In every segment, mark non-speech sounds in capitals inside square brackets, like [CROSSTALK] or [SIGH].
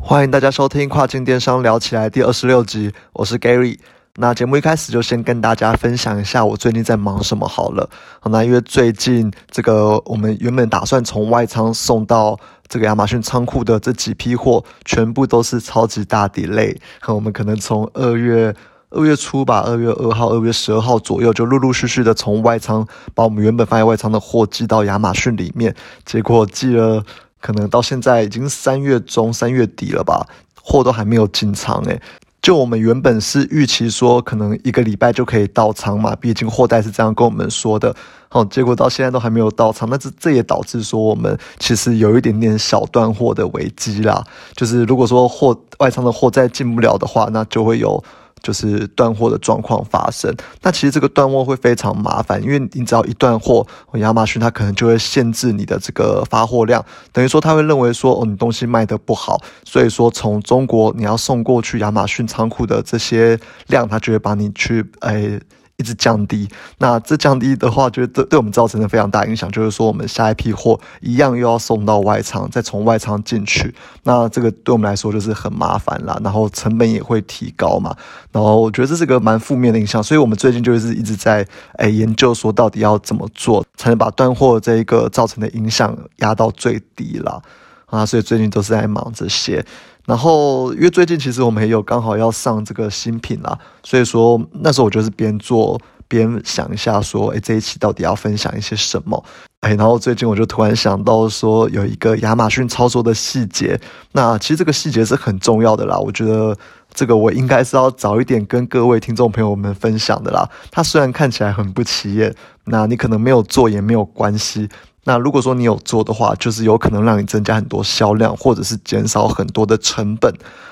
欢迎大家收听《跨境电商聊起来》第二十六集，我是 Gary。那节目一开始就先跟大家分享一下我最近在忙什么好了。好，那因为最近这个我们原本打算从外仓送到这个亚马逊仓库的这几批货，全部都是超级大 delay。我们可能从二月二月初吧，二月二号、二月十二号左右，就陆陆续续的从外仓把我们原本放在外仓的货寄到亚马逊里面，结果寄了。可能到现在已经三月中、三月底了吧，货都还没有进仓诶。就我们原本是预期说，可能一个礼拜就可以到仓嘛，毕竟货代是这样跟我们说的。好，结果到现在都还没有到仓，那这这也导致说我们其实有一点点小断货的危机啦。就是如果说货外仓的货再进不了的话，那就会有。就是断货的状况发生，那其实这个断货会非常麻烦，因为你只要一断货，亚马逊它可能就会限制你的这个发货量，等于说他会认为说哦你东西卖的不好，所以说从中国你要送过去亚马逊仓库的这些量，他就会把你去诶。一直降低，那这降低的话，就对对我们造成了非常大影响。就是说，我们下一批货一样又要送到外仓，再从外仓进去，那这个对我们来说就是很麻烦啦，然后成本也会提高嘛。然后我觉得这是个蛮负面的影响，所以我们最近就是一直在诶研究说，到底要怎么做才能把断货这一个造成的影响压到最低啦。啊，所以最近都是在忙这些。然后，因为最近其实我们也有刚好要上这个新品啦，所以说那时候我就是边做边想一下，说，哎，这一期到底要分享一些什么？哎，然后最近我就突然想到说，有一个亚马逊操作的细节，那其实这个细节是很重要的啦。我觉得这个我应该是要早一点跟各位听众朋友们分享的啦。它虽然看起来很不起眼，那你可能没有做也没有关系。那如果说你有做的话，就是有可能让你增加很多销量，或者是减少很多的成本。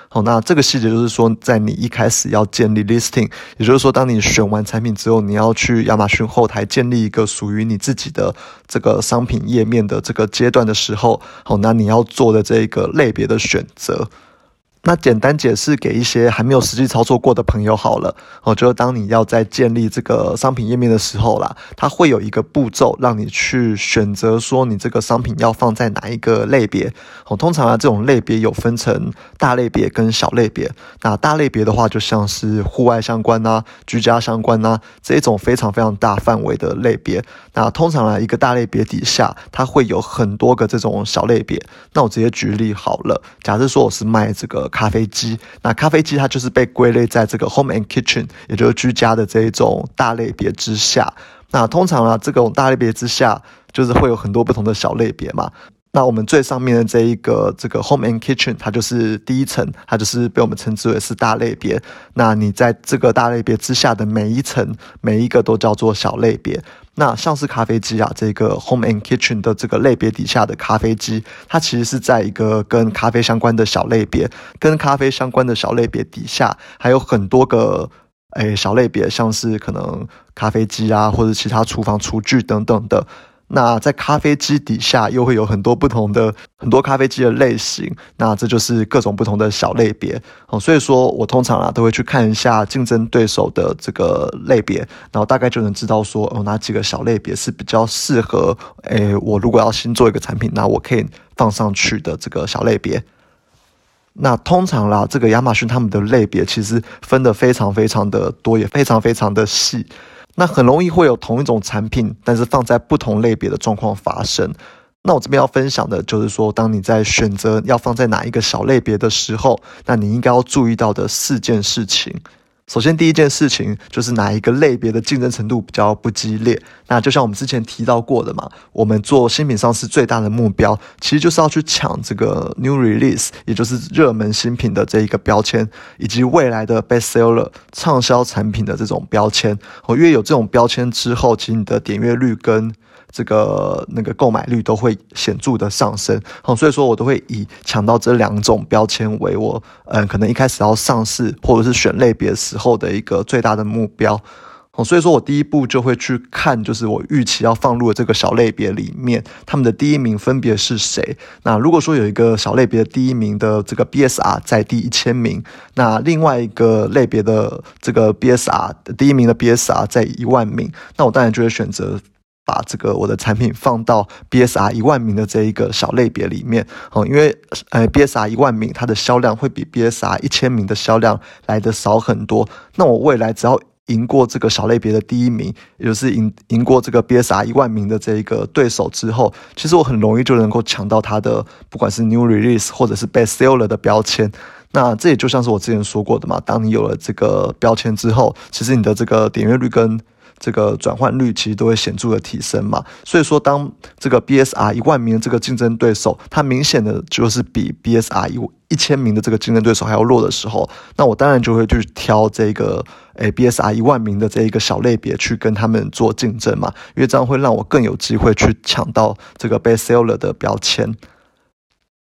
好，那这个细节就是说，在你一开始要建立 listing，也就是说，当你选完产品之后，你要去亚马逊后台建立一个属于你自己的这个商品页面的这个阶段的时候，好，那你要做的这个类别的选择。那简单解释给一些还没有实际操作过的朋友好了，哦，就是当你要在建立这个商品页面的时候啦，它会有一个步骤让你去选择说你这个商品要放在哪一个类别。哦，通常啊这种类别有分成大类别跟小类别。那大类别的话，就像是户外相关啊、居家相关啊这一种非常非常大范围的类别。那通常啊一个大类别底下，它会有很多个这种小类别。那我直接举例好了，假设说我是卖这个。咖啡机，那咖啡机它就是被归类在这个 home and kitchen，也就是居家的这一种大类别之下。那通常啊，这种大类别之下，就是会有很多不同的小类别嘛。那我们最上面的这一个这个 home and kitchen，它就是第一层，它就是被我们称之为是大类别。那你在这个大类别之下的每一层，每一个都叫做小类别。那像是咖啡机啊，这个 home and kitchen 的这个类别底下的咖啡机，它其实是在一个跟咖啡相关的小类别，跟咖啡相关的小类别底下还有很多个诶小类别，像是可能咖啡机啊，或者其他厨房厨具等等的。那在咖啡机底下又会有很多不同的很多咖啡机的类型，那这就是各种不同的小类别哦。所以说我通常啊都会去看一下竞争对手的这个类别，然后大概就能知道说哦哪几个小类别是比较适合诶我如果要新做一个产品，那我可以放上去的这个小类别。那通常啦，这个亚马逊他们的类别其实分的非常非常的多，也非常非常的细。那很容易会有同一种产品，但是放在不同类别的状况发生。那我这边要分享的就是说，当你在选择要放在哪一个小类别的时候，那你应该要注意到的四件事情。首先，第一件事情就是哪一个类别的竞争程度比较不激烈。那就像我们之前提到过的嘛，我们做新品上市最大的目标，其实就是要去抢这个 new release，也就是热门新品的这一个标签，以及未来的 best seller 畅销产品的这种标签。哦，因为有这种标签之后，其实你的点阅率跟这个那个购买率都会显著的上升，好，所以说我都会以抢到这两种标签为我，嗯，可能一开始要上市或者是选类别时候的一个最大的目标，好，所以说我第一步就会去看，就是我预期要放入的这个小类别里面，他们的第一名分别是谁？那如果说有一个小类别的第一名的这个 BSR 在第一千名，那另外一个类别的这个 BSR 第一名的 BSR 在一万名，那我当然就会选择。把这个我的产品放到 BSR 一万名的这一个小类别里面哦，因为呃 BSR 一万名它的销量会比 BSR 一千名的销量来的少很多。那我未来只要赢过这个小类别的第一名，也就是赢赢过这个 BSR 一万名的这一个对手之后，其实我很容易就能够抢到它的不管是 New Release 或者是 Best Seller 的标签。那这也就像是我之前说过的嘛，当你有了这个标签之后，其实你的这个点阅率跟这个转换率其实都会显著的提升嘛，所以说当这个 BSR 一万名的这个竞争对手，它明显的就是比 BSR 一一千名的这个竞争对手还要弱的时候，那我当然就会去挑这个诶 BSR 一万名的这一个小类别去跟他们做竞争嘛，因为这样会让我更有机会去抢到这个 Best Seller 的标签。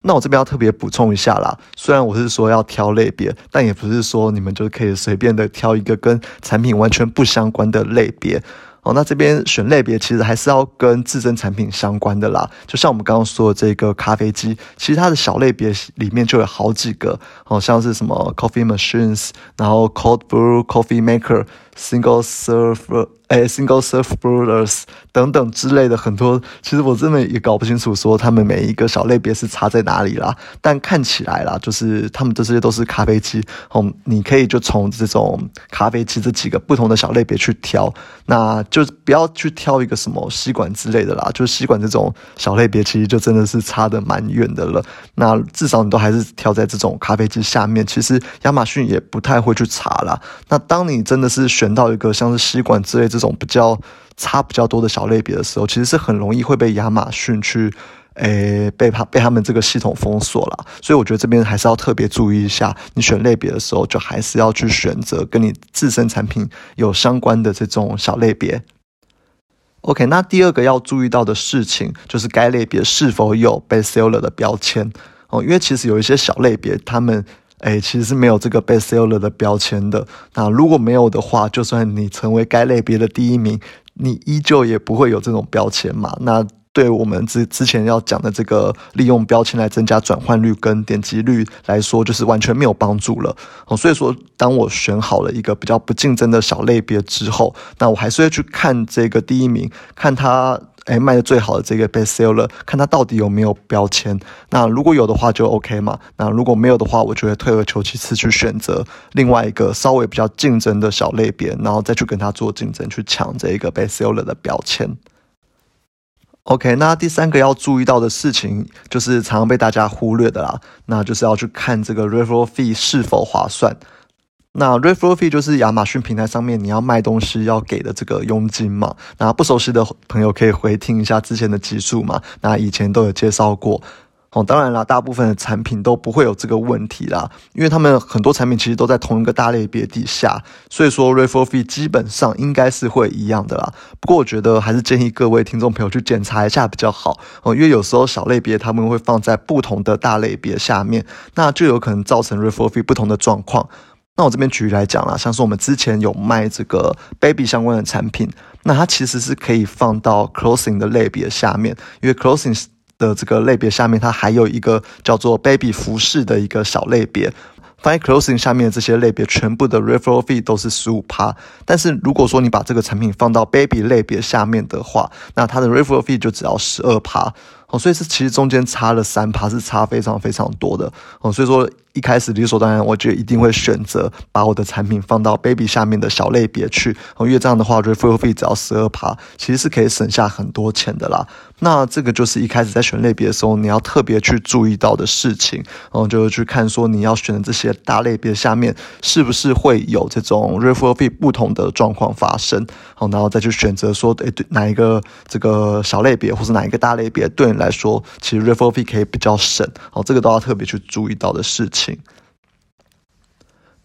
那我这边要特别补充一下啦，虽然我是说要挑类别，但也不是说你们就可以随便的挑一个跟产品完全不相关的类别。哦，那这边选类别其实还是要跟自身产品相关的啦。就像我们刚刚说的这个咖啡机，其实它的小类别里面就有好几个，哦，像是什么 coffee machines，然后 cold brew coffee maker，single serve。哎，single serve brewers 等等之类的很多，其实我真的也搞不清楚，说他们每一个小类别是差在哪里啦。但看起来啦，就是他们这些都是咖啡机，哦，你可以就从这种咖啡机这几个不同的小类别去挑，那就不要去挑一个什么吸管之类的啦。就吸管这种小类别，其实就真的是差的蛮远的了。那至少你都还是挑在这种咖啡机下面，其实亚马逊也不太会去查啦。那当你真的是选到一个像是吸管之类这这种比较差比较多的小类别的时候，其实是很容易会被亚马逊去，诶，被他被他们这个系统封锁了。所以我觉得这边还是要特别注意一下，你选类别的时候，就还是要去选择跟你自身产品有相关的这种小类别。OK，那第二个要注意到的事情就是该类别是否有被 seller 的标签哦，因为其实有一些小类别，他们。哎，其实是没有这个 best seller 的标签的。那如果没有的话，就算你成为该类别的第一名，你依旧也不会有这种标签嘛。那对我们之之前要讲的这个利用标签来增加转换率跟点击率来说，就是完全没有帮助了。所以说，当我选好了一个比较不竞争的小类别之后，那我还是会去看这个第一名，看他。哎，卖的最好的这个 best seller，看它到底有没有标签。那如果有的话就 OK 嘛。那如果没有的话，我就会退而求其次去选择另外一个稍微比较竞争的小类别，然后再去跟它做竞争，去抢这一个 best seller 的标签。OK，那第三个要注意到的事情，就是常常被大家忽略的啦，那就是要去看这个 referral fee 是否划算。那 referral fee 就是亚马逊平台上面你要卖东西要给的这个佣金嘛。那不熟悉的朋友可以回听一下之前的集数嘛。那以前都有介绍过。哦，当然啦，大部分的产品都不会有这个问题啦，因为他们很多产品其实都在同一个大类别底下，所以说 referral fee 基本上应该是会一样的啦。不过我觉得还是建议各位听众朋友去检查一下比较好哦，因为有时候小类别他们会放在不同的大类别下面，那就有可能造成 referral fee 不同的状况。那我这边举例来讲啦，像是我们之前有卖这个 baby 相关的产品，那它其实是可以放到 clothing 的类别下面，因为 clothing 的这个类别下面，它还有一个叫做 baby 服饰的一个小类别。放在 clothing 下面的这些类别，全部的 referral fee 都是十五趴。但是如果说你把这个产品放到 baby 类别下面的话，那它的 referral fee 就只要十二趴。哦，所以是其实中间差了三趴，是差非常非常多的。哦，所以说。一开始理所当然，我觉得一定会选择把我的产品放到 baby 下面的小类别去，因为这样的话，referral fee 只要十二趴，其实是可以省下很多钱的啦。那这个就是一开始在选类别的时候，你要特别去注意到的事情，然后就是去看说你要选的这些大类别下面是不是会有这种 referral fee 不同的状况发生，好，然后再去选择说，诶，对哪一个这个小类别或是哪一个大类别对你来说，其实 referral fee 可以比较省，好，这个都要特别去注意到的事情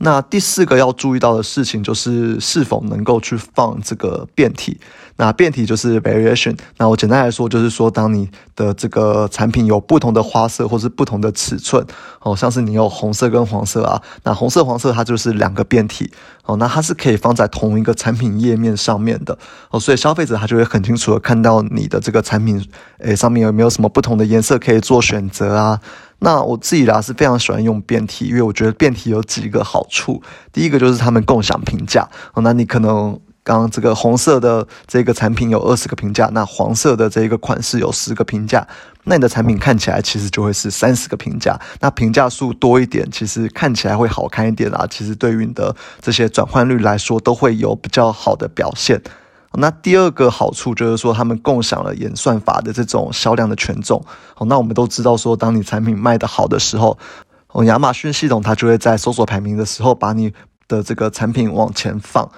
那第四个要注意到的事情就是是否能够去放这个变体。那变体就是 variation。那我简单来说就是说，当你的这个产品有不同的花色或是不同的尺寸，哦，像是你有红色跟黄色啊，那红色黄色它就是两个变体，哦，那它是可以放在同一个产品页面上面的，哦，所以消费者他就会很清楚的看到你的这个产品，诶，上面有没有什么不同的颜色可以做选择啊。那我自己啦是非常喜欢用变体，因为我觉得变体有几个好处。第一个就是他们共享评价，哦，那你可能刚刚这个红色的这个产品有二十个评价，那黄色的这个款式有十个评价，那你的产品看起来其实就会是三十个评价。那评价数多一点，其实看起来会好看一点啊。其实对于你的这些转换率来说，都会有比较好的表现。那第二个好处就是说，他们共享了演算法的这种销量的权重。好，那我们都知道说，当你产品卖得好的时候，哦，亚马逊系统它就会在搜索排名的时候把你的这个产品往前放。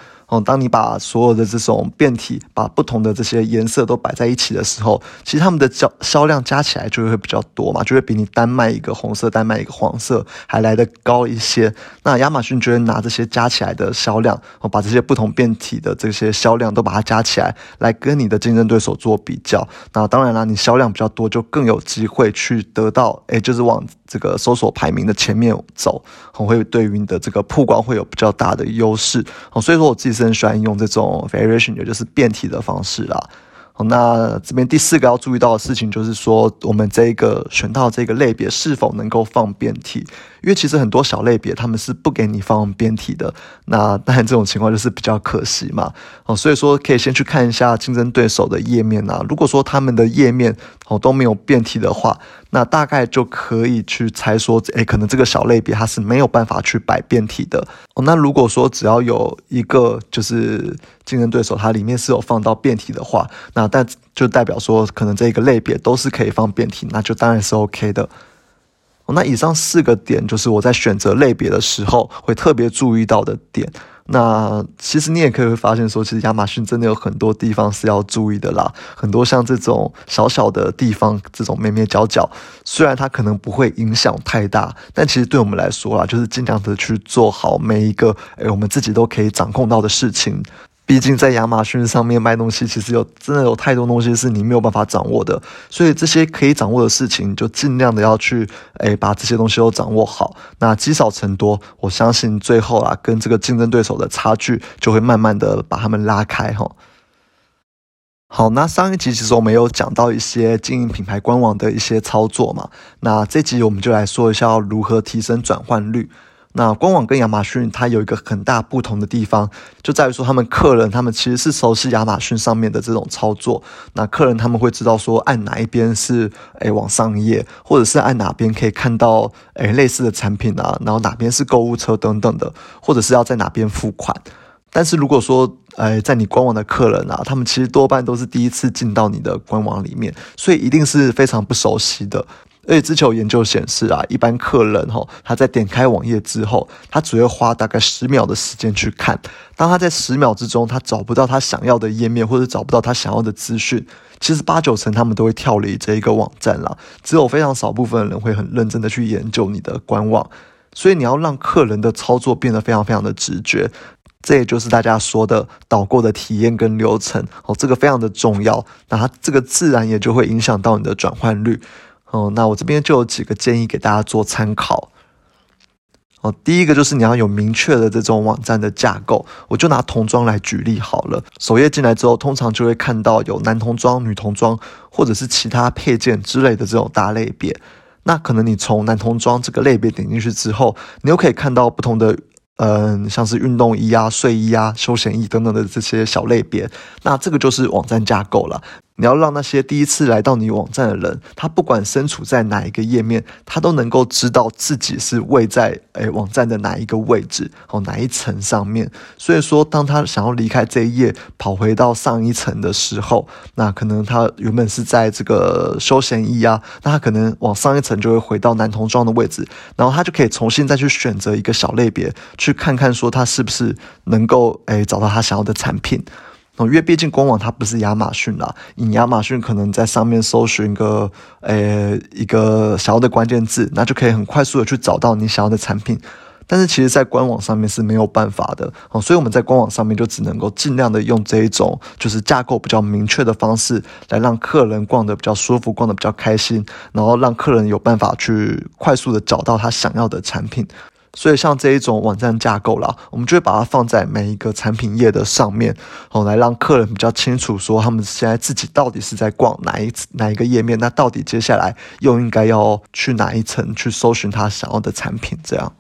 当你把所有的这种变体，把不同的这些颜色都摆在一起的时候，其实他们的销销量加起来就会比较多嘛，就会比你单卖一个红色、单卖一个黄色还来得高一些。那亚马逊就会拿这些加起来的销量，哦，把这些不同变体的这些销量都把它加起来，来跟你的竞争对手做比较。那当然啦，你销量比较多，就更有机会去得到，哎，就是往这个搜索排名的前面走，很会对于你的这个曝光会有比较大的优势。哦，所以说我自己是。更喜欢用这种 variation，也就是变体的方式啦。好，那这边第四个要注意到的事情就是说，我们这个选到这个类别是否能够放变体？因为其实很多小类别他们是不给你放变体的。那 [LAUGHS] 当然这种情况就是比较可惜嘛。哦，所以说可以先去看一下竞争对手的页面啊。如果说他们的页面哦都没有变体的话，那大概就可以去猜说，诶，可能这个小类别它是没有办法去摆变体的哦。那如果说只要有一个就是竞争对手，它里面是有放到变体的话，那但就代表说可能这个类别都是可以放变体，那就当然是 OK 的。那以上四个点就是我在选择类别的时候会特别注意到的点。那其实你也可以会发现说，其实亚马逊真的有很多地方是要注意的啦。很多像这种小小的地方，这种咩咩角角，虽然它可能不会影响太大，但其实对我们来说啊，就是尽量的去做好每一个，诶，我们自己都可以掌控到的事情。毕竟在亚马逊上面卖东西，其实有真的有太多东西是你没有办法掌握的，所以这些可以掌握的事情，就尽量的要去，诶把这些东西都掌握好。那积少成多，我相信最后啊，跟这个竞争对手的差距就会慢慢的把他们拉开哈。好，那上一集其实我们有讲到一些经营品牌官网的一些操作嘛，那这集我们就来说一下如何提升转换率。那官网跟亚马逊它有一个很大不同的地方，就在于说他们客人他们其实是熟悉亚马逊上面的这种操作。那客人他们会知道说按哪一边是诶往上页，或者是按哪边可以看到诶类似的产品啊，然后哪边是购物车等等的，或者是要在哪边付款。但是如果说诶在你官网的客人啊，他们其实多半都是第一次进到你的官网里面，所以一定是非常不熟悉的。而且之前有研究显示啊，一般客人哈，他在点开网页之后，他只会花大概十秒的时间去看。当他在十秒之中，他找不到他想要的页面，或者找不到他想要的资讯，其实八九成他们都会跳离这一个网站了。只有非常少部分的人会很认真的去研究你的官网。所以你要让客人的操作变得非常非常的直觉，这也就是大家说的导购的体验跟流程哦，这个非常的重要。那它这个自然也就会影响到你的转换率。哦，那我这边就有几个建议给大家做参考。哦，第一个就是你要有明确的这种网站的架构。我就拿童装来举例好了。首页进来之后，通常就会看到有男童装、女童装，或者是其他配件之类的这种大类别。那可能你从男童装这个类别点进去之后，你又可以看到不同的。嗯，像是运动衣啊、睡衣啊、休闲衣等等的这些小类别，那这个就是网站架构了。你要让那些第一次来到你网站的人，他不管身处在哪一个页面，他都能够知道自己是位在诶网站的哪一个位置哦哪一层上面。所以说，当他想要离开这一页，跑回到上一层的时候，那可能他原本是在这个休闲衣啊，那他可能往上一层就会回到男童装的位置，然后他就可以重新再去选择一个小类别，去看看说他是不是能够诶找到他想要的产品。哦，因为毕竟官网它不是亚马逊啦，你亚马逊可能在上面搜寻个，呃，一个想要的关键字，那就可以很快速的去找到你想要的产品。但是其实，在官网上面是没有办法的哦，所以我们在官网上面就只能够尽量的用这一种就是架构比较明确的方式，来让客人逛得比较舒服，逛得比较开心，然后让客人有办法去快速的找到他想要的产品。所以像这一种网站架构啦，我们就会把它放在每一个产品页的上面，哦，来让客人比较清楚说他们现在自己到底是在逛哪一哪一个页面，那到底接下来又应该要去哪一层去搜寻他想要的产品，这样。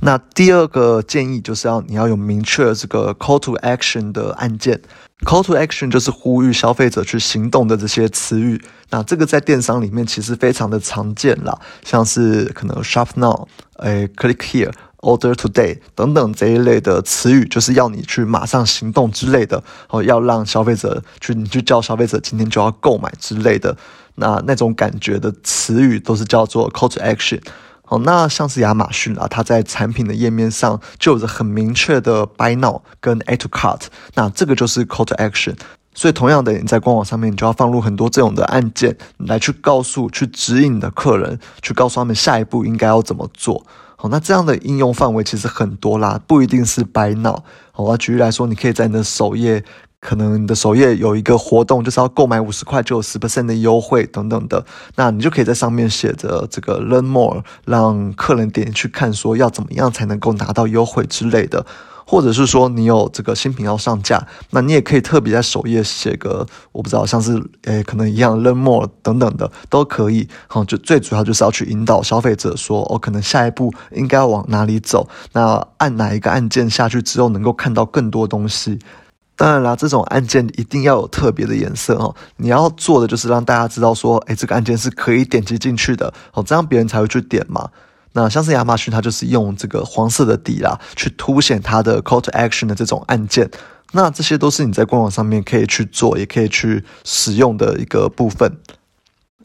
那第二个建议就是要你要有明确的这个 call to action 的按键，call to action 就是呼吁消费者去行动的这些词语。那这个在电商里面其实非常的常见啦，像是可能 shop now，诶 click here，order today 等等这一类的词语，就是要你去马上行动之类的，哦，要让消费者去你去叫消费者今天就要购买之类的，那那种感觉的词语都是叫做 call to action。哦，那像是亚马逊啊，它在产品的页面上就有着很明确的 Buy Now 跟 Add to Cart，那这个就是 Call to Action。所以同样的，你在官网上面，你就要放入很多这种的按键，来去告诉、去指引你的客人，去告诉他们下一步应该要怎么做。好，那这样的应用范围其实很多啦，不一定是 Buy Now。好，我举例来说，你可以在你的首页。可能你的首页有一个活动，就是要购买五十块就有十 percent 的优惠等等的，那你就可以在上面写着这个 learn more，让客人点进去看，说要怎么样才能够拿到优惠之类的，或者是说你有这个新品要上架，那你也可以特别在首页写个我不知道，像是诶可能一样 learn more 等等的都可以。好，就最主要就是要去引导消费者说，哦，可能下一步应该要往哪里走，那按哪一个按键下去之后能够看到更多东西。当然啦，这种按键一定要有特别的颜色哦。你要做的就是让大家知道说，哎，这个按键是可以点击进去的哦，这样别人才会去点嘛。那像是亚马逊，它就是用这个黄色的底啦，去凸显它的 call to action 的这种按键。那这些都是你在官网上面可以去做，也可以去使用的一个部分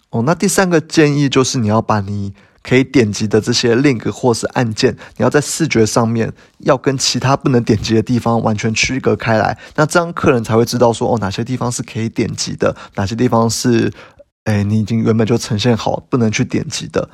哦。那第三个建议就是你要把你。可以点击的这些 link 或是按键，你要在视觉上面要跟其他不能点击的地方完全区隔开来，那这样客人才会知道说哦哪些地方是可以点击的，哪些地方是，哎你已经原本就呈现好不能去点击的。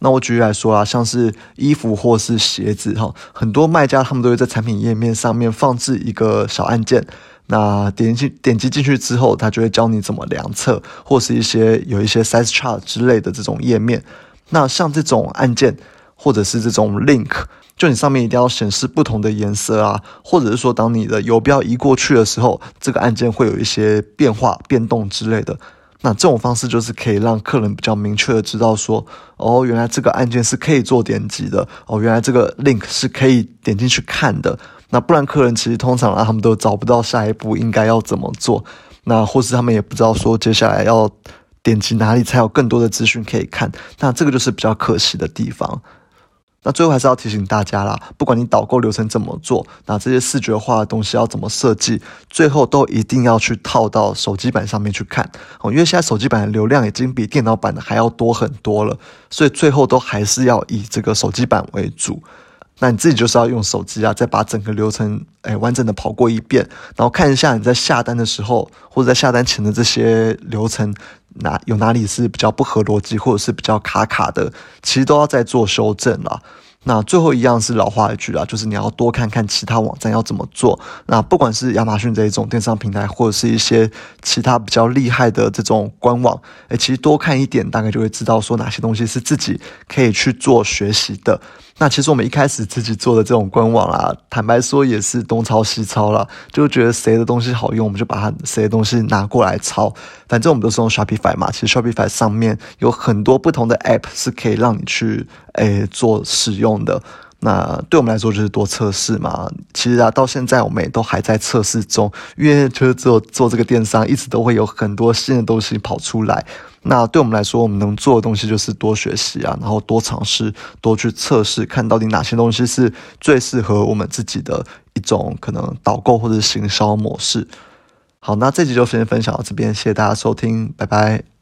那我举例来说啊，像是衣服或是鞋子哈，很多卖家他们都会在产品页面上面放置一个小按键，那点进点击进去之后，他就会教你怎么量测，或是一些有一些 size chart 之类的这种页面。那像这种按键，或者是这种 link，就你上面一定要显示不同的颜色啊，或者是说，当你的游标移过去的时候，这个按键会有一些变化、变动之类的。那这种方式就是可以让客人比较明确的知道说，哦，原来这个按键是可以做点击的，哦，原来这个 link 是可以点进去看的。那不然客人其实通常啊，他们都找不到下一步应该要怎么做，那或是他们也不知道说接下来要。点击哪里才有更多的资讯可以看？那这个就是比较可惜的地方。那最后还是要提醒大家啦，不管你导购流程怎么做，那这些视觉化的东西要怎么设计，最后都一定要去套到手机版上面去看哦。因为现在手机版的流量已经比电脑版的还要多很多了，所以最后都还是要以这个手机版为主。那你自己就是要用手机啊，再把整个流程诶完整的跑过一遍，然后看一下你在下单的时候或者在下单前的这些流程哪有哪里是比较不合逻辑或者是比较卡卡的，其实都要再做修正了。那最后一样是老话一句啊，就是你要多看看其他网站要怎么做。那不管是亚马逊这一种电商平台，或者是一些其他比较厉害的这种官网，诶，其实多看一点，大概就会知道说哪些东西是自己可以去做学习的。那其实我们一开始自己做的这种官网啊，坦白说也是东抄西抄了，就觉得谁的东西好用，我们就把它谁的东西拿过来抄。反正我们都是用 Shopify 嘛，其实 Shopify 上面有很多不同的 App 是可以让你去诶做使用的。那对我们来说就是多测试嘛。其实啊，到现在我们也都还在测试中，因为就是做做这个电商，一直都会有很多新的东西跑出来。那对我们来说，我们能做的东西就是多学习啊，然后多尝试，多去测试，看到底哪些东西是最适合我们自己的一种可能导购或者行销模式。好，那这集就先分享到这边，谢谢大家收听，拜拜。